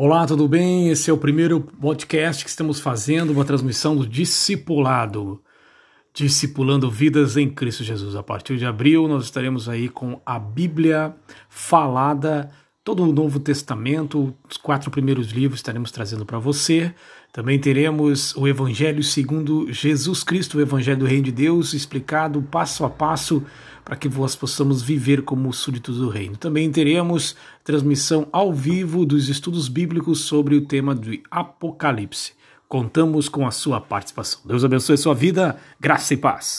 Olá, tudo bem? Esse é o primeiro podcast que estamos fazendo, uma transmissão do Discipulado, Discipulando Vidas em Cristo Jesus. A partir de abril, nós estaremos aí com a Bíblia falada, todo o Novo Testamento, os quatro primeiros livros estaremos trazendo para você. Também teremos o Evangelho segundo Jesus Cristo, o Evangelho do Reino de Deus, explicado passo a passo para que nós possamos viver como súditos do reino. Também teremos transmissão ao vivo dos estudos bíblicos sobre o tema do Apocalipse. Contamos com a sua participação. Deus abençoe a sua vida, graça e paz.